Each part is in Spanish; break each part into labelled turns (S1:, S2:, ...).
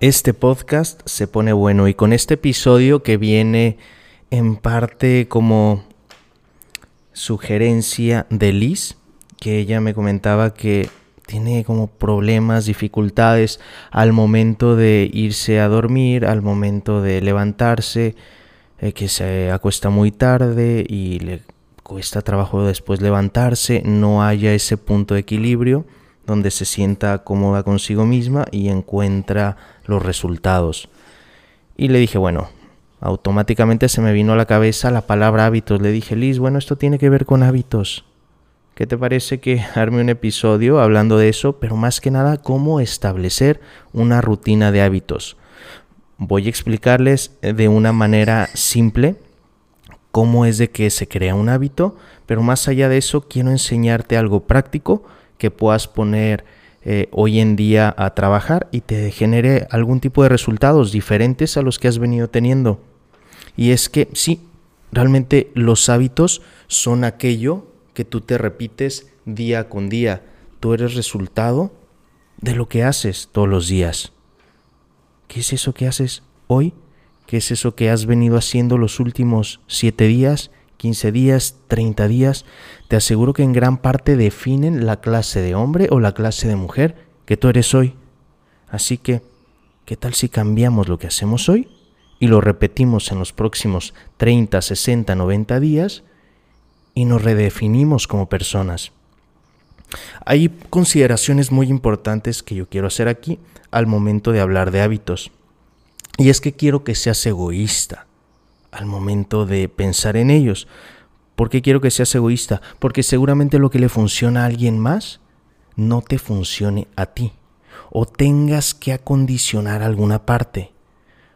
S1: este podcast se pone bueno. Y con este episodio que viene en parte como sugerencia de Liz, que ella me comentaba que tiene como problemas, dificultades al momento de irse a dormir, al momento de levantarse, eh, que se acuesta muy tarde y le cuesta trabajo después levantarse, no haya ese punto de equilibrio donde se sienta cómoda consigo misma y encuentra los resultados. Y le dije, bueno, automáticamente se me vino a la cabeza la palabra hábitos. Le dije, Liz, bueno, esto tiene que ver con hábitos. ¿Qué te parece que arme un episodio hablando de eso? Pero más que nada, cómo establecer una rutina de hábitos. Voy a explicarles de una manera simple cómo es de que se crea un hábito, pero más allá de eso quiero enseñarte algo práctico que puedas poner eh, hoy en día a trabajar y te genere algún tipo de resultados diferentes a los que has venido teniendo. Y es que sí, realmente los hábitos son aquello que tú te repites día con día. Tú eres resultado de lo que haces todos los días. ¿Qué es eso que haces hoy? ¿Qué es eso que has venido haciendo los últimos siete días? 15 días, 30 días, te aseguro que en gran parte definen la clase de hombre o la clase de mujer que tú eres hoy. Así que, ¿qué tal si cambiamos lo que hacemos hoy y lo repetimos en los próximos 30, 60, 90 días y nos redefinimos como personas? Hay consideraciones muy importantes que yo quiero hacer aquí al momento de hablar de hábitos. Y es que quiero que seas egoísta al momento de pensar en ellos. ¿Por qué quiero que seas egoísta? Porque seguramente lo que le funciona a alguien más no te funcione a ti o tengas que acondicionar alguna parte.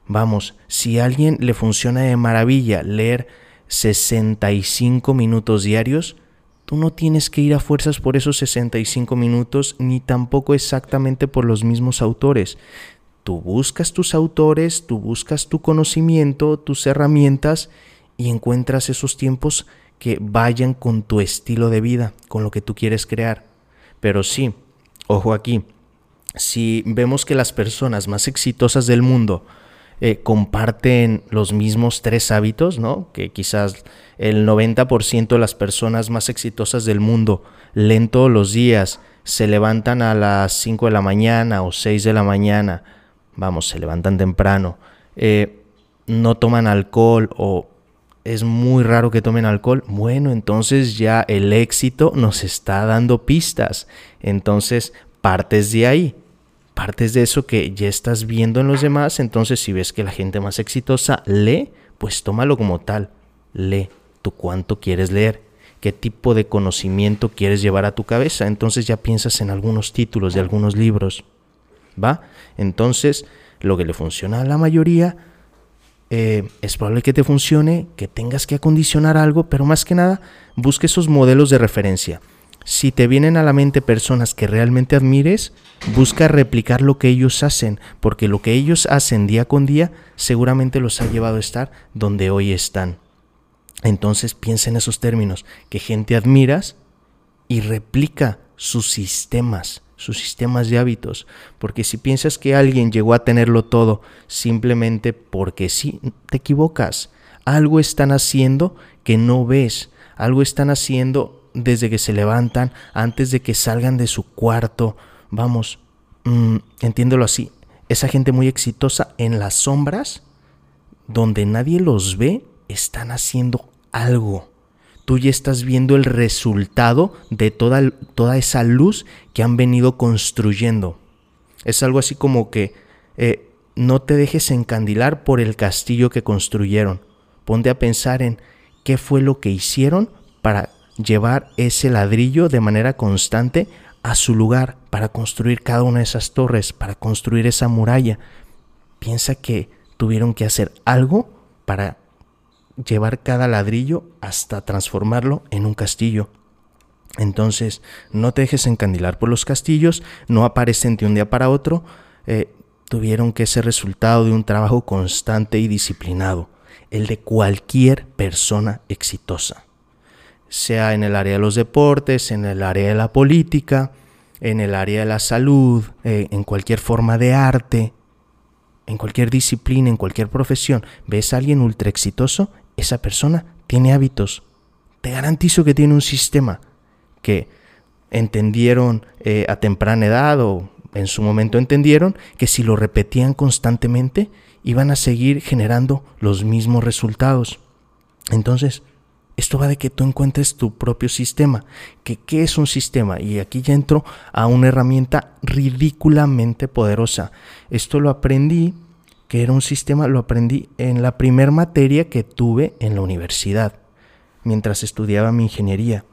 S1: Vamos, si a alguien le funciona de maravilla leer 65 minutos diarios, tú no tienes que ir a fuerzas por esos 65 minutos ni tampoco exactamente por los mismos autores. Tú buscas tus autores, tú buscas tu conocimiento, tus herramientas y encuentras esos tiempos que vayan con tu estilo de vida, con lo que tú quieres crear. Pero sí, ojo aquí, si vemos que las personas más exitosas del mundo eh, comparten los mismos tres hábitos, ¿no? Que quizás el 90% de las personas más exitosas del mundo leen todos los días, se levantan a las 5 de la mañana o 6 de la mañana, vamos, se levantan temprano, eh, no toman alcohol o es muy raro que tomen alcohol, bueno, entonces ya el éxito nos está dando pistas. Entonces, partes de ahí, partes de eso que ya estás viendo en los demás, entonces si ves que la gente más exitosa lee, pues tómalo como tal, lee tú cuánto quieres leer, qué tipo de conocimiento quieres llevar a tu cabeza, entonces ya piensas en algunos títulos de algunos libros. ¿Va? Entonces, lo que le funciona a la mayoría eh, es probable que te funcione, que tengas que acondicionar algo, pero más que nada, busque esos modelos de referencia. Si te vienen a la mente personas que realmente admires, busca replicar lo que ellos hacen, porque lo que ellos hacen día con día seguramente los ha llevado a estar donde hoy están. Entonces piensa en esos términos, que gente admiras y replica sus sistemas, sus sistemas de hábitos, porque si piensas que alguien llegó a tenerlo todo simplemente porque sí, te equivocas. Algo están haciendo que no ves, algo están haciendo desde que se levantan, antes de que salgan de su cuarto. Vamos, mm, entiéndelo así, esa gente muy exitosa en las sombras, donde nadie los ve, están haciendo algo tú ya estás viendo el resultado de toda, toda esa luz que han venido construyendo. Es algo así como que eh, no te dejes encandilar por el castillo que construyeron. Ponte a pensar en qué fue lo que hicieron para llevar ese ladrillo de manera constante a su lugar, para construir cada una de esas torres, para construir esa muralla. Piensa que tuvieron que hacer algo para llevar cada ladrillo hasta transformarlo en un castillo. Entonces, no te dejes encandilar por los castillos, no aparecen de un día para otro, eh, tuvieron que ser resultado de un trabajo constante y disciplinado, el de cualquier persona exitosa, sea en el área de los deportes, en el área de la política, en el área de la salud, eh, en cualquier forma de arte, en cualquier disciplina, en cualquier profesión, ves a alguien ultra exitoso, esa persona tiene hábitos. Te garantizo que tiene un sistema que entendieron eh, a temprana edad o en su momento entendieron que si lo repetían constantemente iban a seguir generando los mismos resultados. Entonces, esto va de que tú encuentres tu propio sistema. ¿Que, ¿Qué es un sistema? Y aquí ya entro a una herramienta ridículamente poderosa. Esto lo aprendí, que era un sistema, lo aprendí en la primer materia que tuve en la universidad, mientras estudiaba mi ingeniería.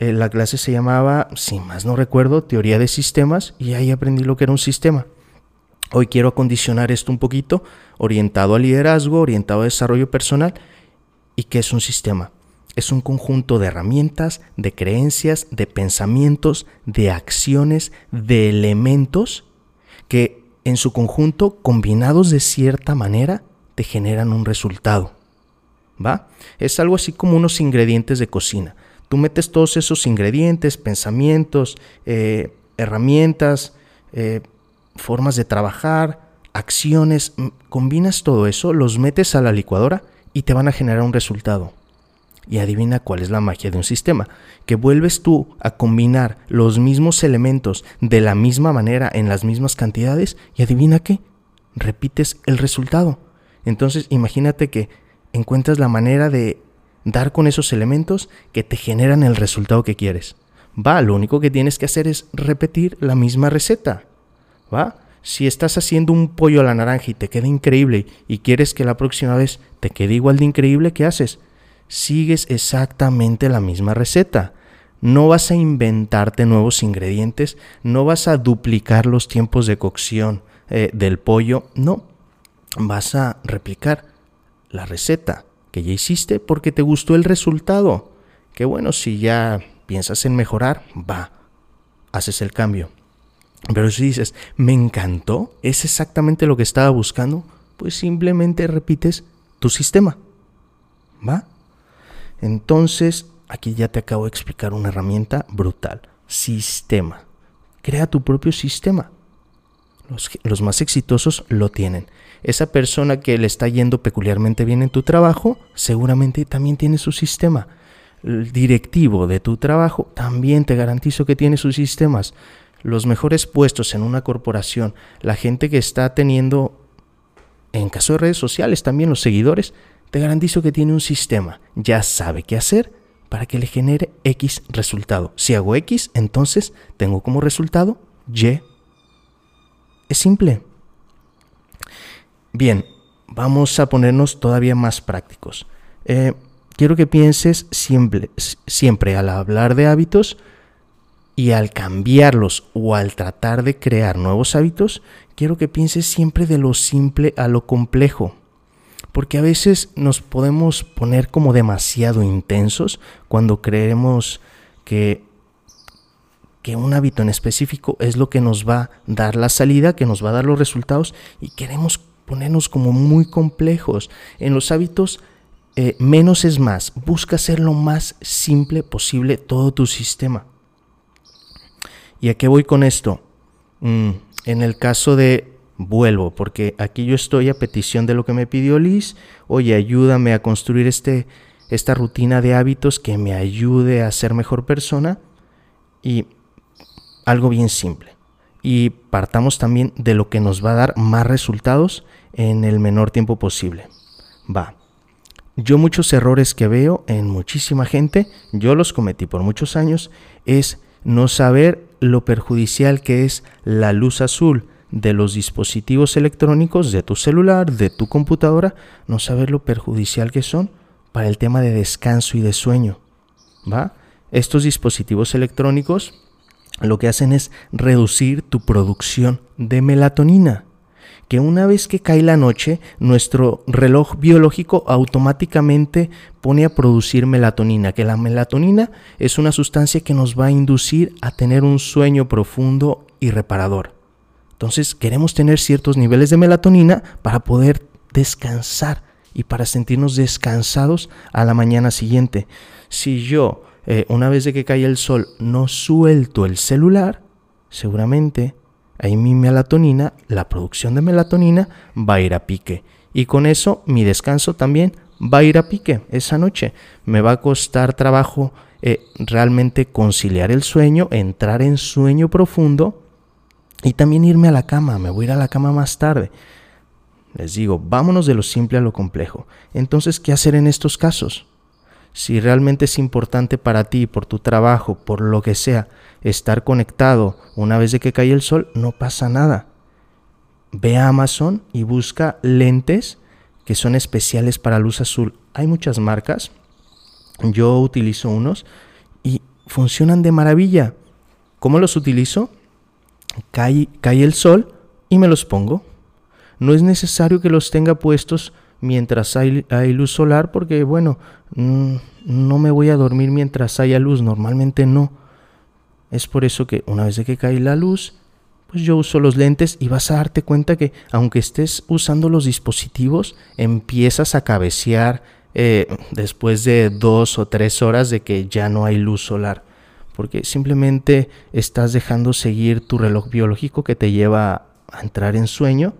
S1: Eh, la clase se llamaba, si más no recuerdo, teoría de sistemas y ahí aprendí lo que era un sistema. Hoy quiero acondicionar esto un poquito, orientado al liderazgo, orientado a desarrollo personal. ¿Y qué es un sistema? Es un conjunto de herramientas, de creencias, de pensamientos, de acciones, de elementos que en su conjunto, combinados de cierta manera, te generan un resultado. ¿Va? Es algo así como unos ingredientes de cocina. Tú metes todos esos ingredientes, pensamientos, eh, herramientas, eh, formas de trabajar, acciones, combinas todo eso, los metes a la licuadora y te van a generar un resultado. Y adivina cuál es la magia de un sistema, que vuelves tú a combinar los mismos elementos de la misma manera en las mismas cantidades y adivina qué, repites el resultado. Entonces imagínate que encuentras la manera de dar con esos elementos que te generan el resultado que quieres. Va, lo único que tienes que hacer es repetir la misma receta. ¿Va? Si estás haciendo un pollo a la naranja y te queda increíble y quieres que la próxima vez te quede igual de increíble, ¿qué haces? Sigues exactamente la misma receta. No vas a inventarte nuevos ingredientes, no vas a duplicar los tiempos de cocción eh, del pollo, no. Vas a replicar la receta que ya hiciste porque te gustó el resultado. Que bueno, si ya piensas en mejorar, va, haces el cambio. Pero si dices, me encantó, es exactamente lo que estaba buscando, pues simplemente repites tu sistema. ¿Va? Entonces, aquí ya te acabo de explicar una herramienta brutal. Sistema. Crea tu propio sistema. Los, más exitosos lo tienen. Esa persona que le está yendo peculiarmente bien en tu trabajo, seguramente también tiene su sistema. El directivo de tu trabajo también te garantizo que tiene sus sistemas. Los mejores puestos en una corporación, la gente que está teniendo, en caso de redes sociales también los seguidores, te garantizo que tiene un sistema. Ya sabe qué hacer para que le genere X resultado. Si hago X, entonces tengo como resultado Y. Es simple. Bien, vamos a ponernos todavía más prácticos. Eh, quiero que pienses siempre, siempre al hablar de hábitos y al cambiarlos o al tratar de crear nuevos hábitos, quiero que pienses siempre de lo simple a lo complejo. Porque a veces nos podemos poner como demasiado intensos cuando creemos que, que un hábito en específico es lo que nos va a dar la salida, que nos va a dar los resultados y queremos ponernos como muy complejos. En los hábitos, eh, menos es más. Busca hacer lo más simple posible todo tu sistema. ¿Y a qué voy con esto? Mm, en el caso de vuelvo, porque aquí yo estoy a petición de lo que me pidió Liz. Oye, ayúdame a construir este, esta rutina de hábitos que me ayude a ser mejor persona. Y algo bien simple y partamos también de lo que nos va a dar más resultados en el menor tiempo posible. Va. Yo muchos errores que veo en muchísima gente, yo los cometí por muchos años, es no saber lo perjudicial que es la luz azul de los dispositivos electrónicos, de tu celular, de tu computadora, no saber lo perjudicial que son para el tema de descanso y de sueño. ¿Va? Estos dispositivos electrónicos lo que hacen es reducir tu producción de melatonina, que una vez que cae la noche, nuestro reloj biológico automáticamente pone a producir melatonina, que la melatonina es una sustancia que nos va a inducir a tener un sueño profundo y reparador. Entonces queremos tener ciertos niveles de melatonina para poder descansar y para sentirnos descansados a la mañana siguiente. Si yo eh, una vez de que cae el sol, no suelto el celular, seguramente ahí mi melatonina, la producción de melatonina va a ir a pique. Y con eso mi descanso también va a ir a pique esa noche. Me va a costar trabajo eh, realmente conciliar el sueño, entrar en sueño profundo y también irme a la cama. Me voy a ir a la cama más tarde. Les digo, vámonos de lo simple a lo complejo. Entonces, ¿qué hacer en estos casos? Si realmente es importante para ti, por tu trabajo, por lo que sea, estar conectado una vez de que cae el sol, no pasa nada. Ve a Amazon y busca lentes que son especiales para luz azul. Hay muchas marcas. Yo utilizo unos y funcionan de maravilla. ¿Cómo los utilizo? Cae, el sol y me los pongo. No es necesario que los tenga puestos mientras hay, luz solar porque, bueno, mm, no me voy a dormir mientras haya luz, normalmente no. Es por eso que una vez que cae la luz, pues yo uso los lentes y vas a darte cuenta que aunque estés usando los dispositivos, empiezas a cabecear eh, después de dos o tres horas de que ya no hay luz solar. Porque simplemente estás dejando seguir tu reloj biológico que te lleva a entrar en sueño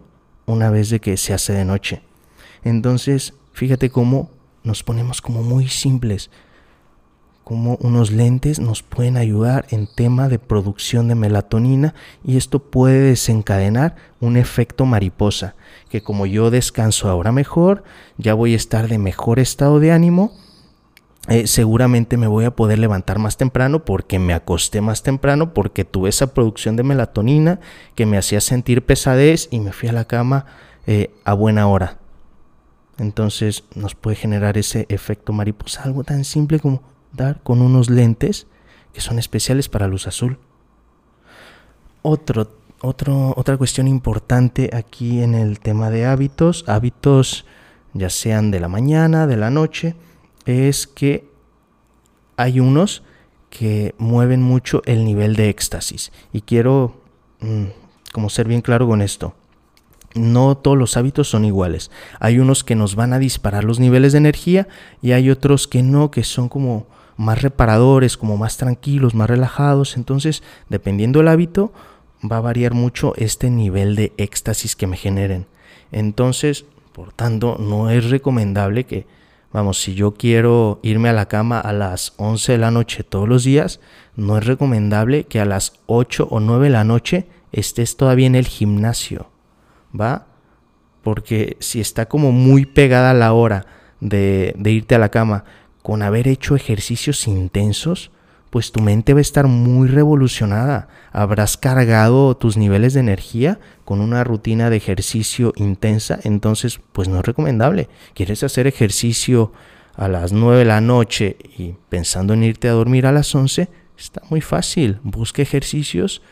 S1: una vez de que se hace de noche. Entonces, fíjate cómo nos ponemos como muy simples, como unos lentes nos pueden ayudar en tema de producción de melatonina y esto puede desencadenar un efecto mariposa, que como yo descanso ahora mejor, ya voy a estar de mejor estado de ánimo, eh, seguramente me voy a poder levantar más temprano porque me acosté más temprano, porque tuve esa producción de melatonina que me hacía sentir pesadez y me fui a la cama eh, a buena hora. Entonces nos puede generar ese efecto mariposa, algo tan simple como dar con unos lentes que son especiales para luz azul. Otro, otro, otra cuestión importante aquí en el tema de hábitos, hábitos ya sean de la mañana, de la noche, es que hay unos que mueven mucho el nivel de éxtasis. Y quiero mm, como ser bien claro con esto no todos los hábitos son iguales. Hay unos que nos van a disparar los niveles de energía y hay otros que no, que son como más reparadores, como más tranquilos, más relajados. Entonces, dependiendo del hábito, va a variar mucho este nivel de éxtasis que me generen. Entonces, por tanto, no es recomendable que, vamos, si yo quiero irme a la cama a las 11 de la noche todos los días, no es recomendable que a las 8 o 9 de la noche estés todavía en el gimnasio ¿va? Porque si está como muy pegada la hora de, de irte a la cama con haber hecho ejercicios intensos, pues tu mente va a estar muy revolucionada. Habrás cargado tus niveles de energía con una rutina de ejercicio intensa, entonces pues no es recomendable. ¿Quieres hacer ejercicio a las 9 de la noche y pensando en irte a dormir a las 11? Está muy fácil. Busca ejercicios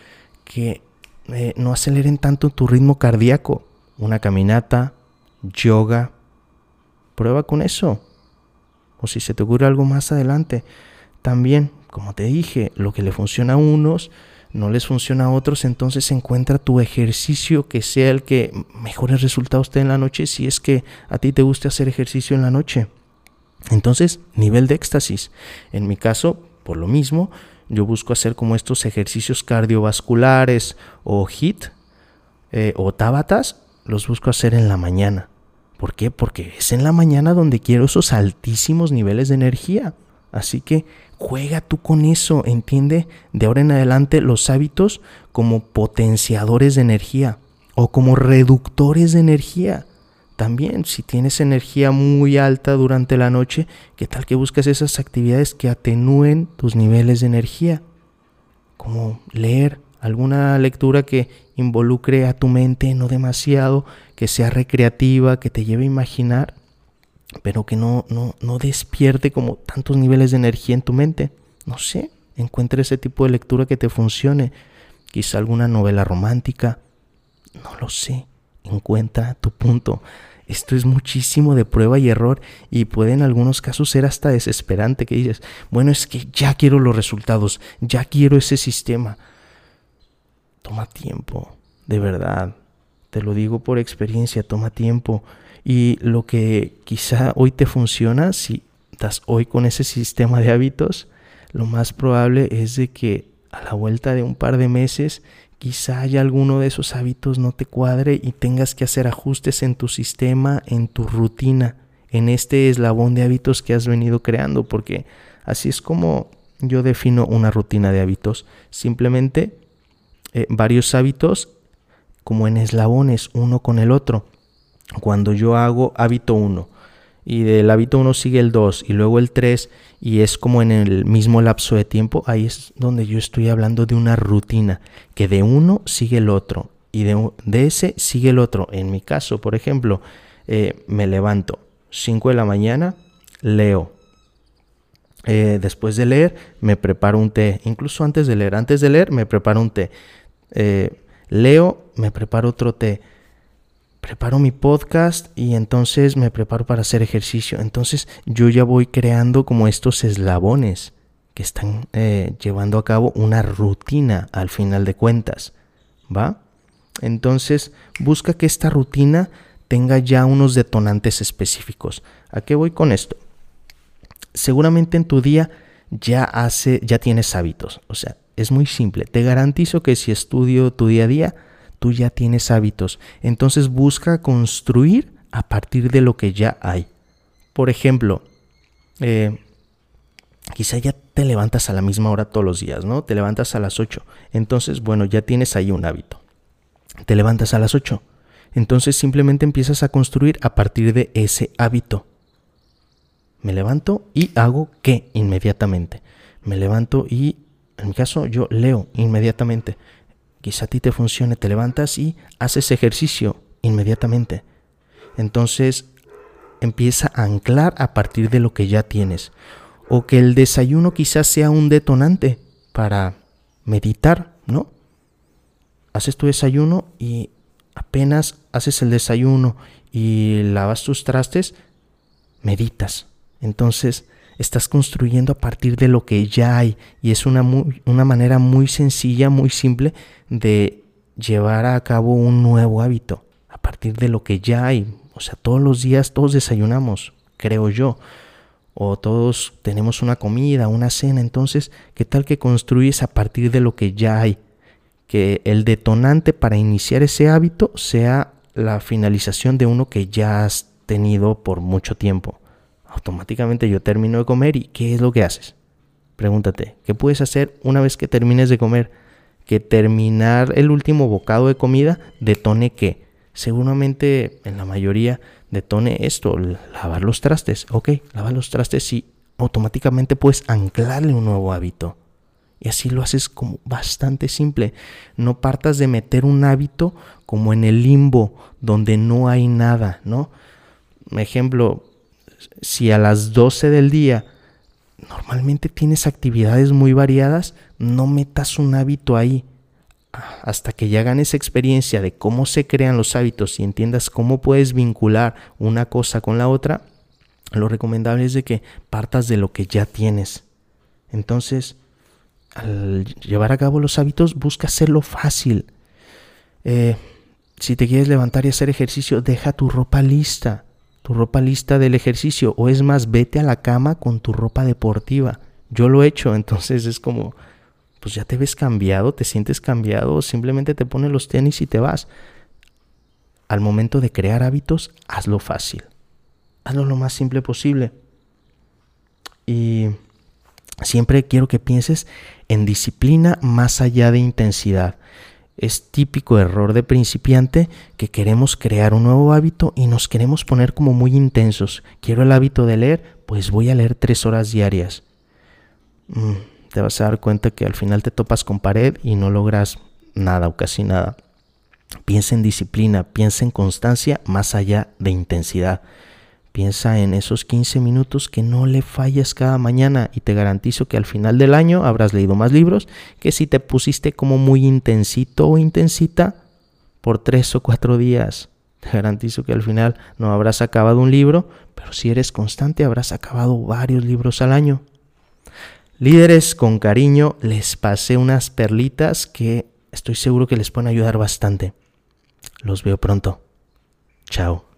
S1: que eh, no aceleren tanto tu ritmo cardíaco. Una caminata, yoga, prueba con eso. O si se te ocurre algo más adelante. También, como te dije, lo que le funciona a unos no les funciona a otros, entonces encuentra tu ejercicio que sea el que mejores resultados te en la noche si es que a ti te gusta hacer ejercicio en la noche. Entonces, nivel de éxtasis. En mi caso, por lo mismo, yo busco hacer como estos ejercicios cardiovasculares o HIT eh, o tabatas, los busco hacer en la mañana. ¿Por qué? Porque es en la mañana donde quiero esos altísimos niveles de energía. Así que juega tú con eso, entiende de ahora en adelante los hábitos como potenciadores de energía o como reductores de energía. También, si tienes energía muy alta durante la noche, ¿qué tal que buscas esas actividades que atenúen tus niveles de energía? Como leer alguna lectura que involucre a tu mente, no demasiado, que sea recreativa, que te lleve a imaginar, pero que no, no, no despierte como tantos niveles de energía en tu mente. No sé, encuentra ese tipo de lectura que te funcione. Quizá alguna novela romántica. No lo sé encuentra tu punto. Esto es muchísimo de prueba y error y puede en algunos casos ser hasta desesperante que dices, bueno, es que ya quiero los resultados, ya quiero ese sistema. Toma tiempo, de verdad. Te lo digo por experiencia, toma tiempo. Y lo que quizá hoy te funciona, si estás hoy con ese sistema de hábitos, lo más probable es de que a la vuelta de un par de meses quizá haya alguno de esos hábitos no te cuadre y tengas que hacer ajustes en tu sistema, en tu rutina, en este eslabón de hábitos que has venido creando, porque así es como yo defino una rutina de hábitos. Simplemente eh, varios hábitos como en eslabones, uno con el otro. Cuando yo hago hábito 1 y del hábito 1 sigue el 2 y luego el 3 y es como en el mismo lapso de tiempo, ahí es donde yo estoy hablando de una rutina, que de uno sigue el otro y de, ese sigue el otro. En mi caso, por ejemplo, eh, me levanto 5 de la mañana, leo. Eh, después de leer, me preparo un té. Incluso antes de leer, antes de leer, me preparo un té. Eh, leo, me preparo otro té preparo mi podcast y entonces me preparo para hacer ejercicio. Entonces yo ya voy creando como estos eslabones que están eh, llevando a cabo una rutina al final de cuentas. ¿Va? Entonces busca que esta rutina tenga ya unos detonantes específicos. ¿A qué voy con esto? Seguramente en tu día ya hace, ya tienes hábitos. O sea, es muy simple. Te garantizo que si estudio tu día a día, tú ya tienes hábitos. Entonces busca construir a partir de lo que ya hay. Por ejemplo, eh, quizá ya te levantas a la misma hora todos los días, ¿no? Te levantas a las 8. Entonces, bueno, ya tienes ahí un hábito. Te levantas a las 8. Entonces simplemente empiezas a construir a partir de ese hábito. Me levanto y hago qué inmediatamente. Me levanto y, en mi caso, yo leo inmediatamente. Quizá a ti te funcione, te levantas y haces ejercicio inmediatamente. Entonces empieza a anclar a partir de lo que ya tienes. O que el desayuno quizás sea un detonante para meditar, ¿no? Haces tu desayuno y apenas haces el desayuno y lavas tus trastes, meditas. Entonces estás construyendo a partir de lo que ya hay y es una, una manera muy sencilla, muy simple de llevar a cabo un nuevo hábito a partir de lo que ya hay. O sea, todos los días todos desayunamos, creo yo, o todos tenemos una comida, una cena, entonces, ¿qué tal que construyes a partir de lo que ya hay? Que el detonante para iniciar ese hábito sea la finalización de uno que ya has tenido por mucho tiempo automáticamente yo termino de comer y ¿qué es lo que haces? Pregúntate, ¿qué puedes hacer una vez que termines de comer? Que terminar el último bocado de comida detone qué? Seguramente en la mayoría detone esto, lavar los trastes. Ok, lavar los trastes y automáticamente puedes anclarle un nuevo hábito. Y así lo haces como bastante simple. No partas de meter un hábito como en el limbo, donde no hay nada, ¿no? Ejemplo, si a las 12 del día normalmente tienes actividades muy variadas, no metas un hábito ahí. Hasta que ya ganes experiencia de cómo se crean los hábitos y entiendas cómo puedes vincular una cosa con la otra, lo recomendable es de que partas de lo que ya tienes. Entonces, al llevar a cabo los hábitos, busca hacerlo fácil. Eh, si te quieres levantar y hacer ejercicio, deja tu ropa lista tu ropa lista del ejercicio o es más, vete a la cama con tu ropa deportiva. Yo lo he hecho, entonces es como, pues ya te ves cambiado, te sientes cambiado, simplemente te pones los tenis y te vas. Al momento de crear hábitos, hazlo fácil. Hazlo lo más simple posible. Y siempre quiero que pienses en disciplina más allá de intensidad. Es típico error de principiante que queremos crear un nuevo hábito y nos queremos poner como muy intensos. Quiero el hábito de leer, pues voy a leer tres horas diarias. Mm, te vas a dar cuenta que al final te topas con pared y no logras nada o casi nada. Piensa en disciplina, piensa en constancia más allá de intensidad. Piensa en esos 15 minutos que no le fallas cada mañana y te garantizo que al final del año habrás leído más libros que si te pusiste como muy intensito o intensita por tres o cuatro días. Te garantizo que al final no habrás acabado un libro, pero si eres constante habrás acabado varios libros al año. Líderes, con cariño les pasé unas perlitas que estoy seguro que les pueden ayudar bastante. Los veo pronto. Chao.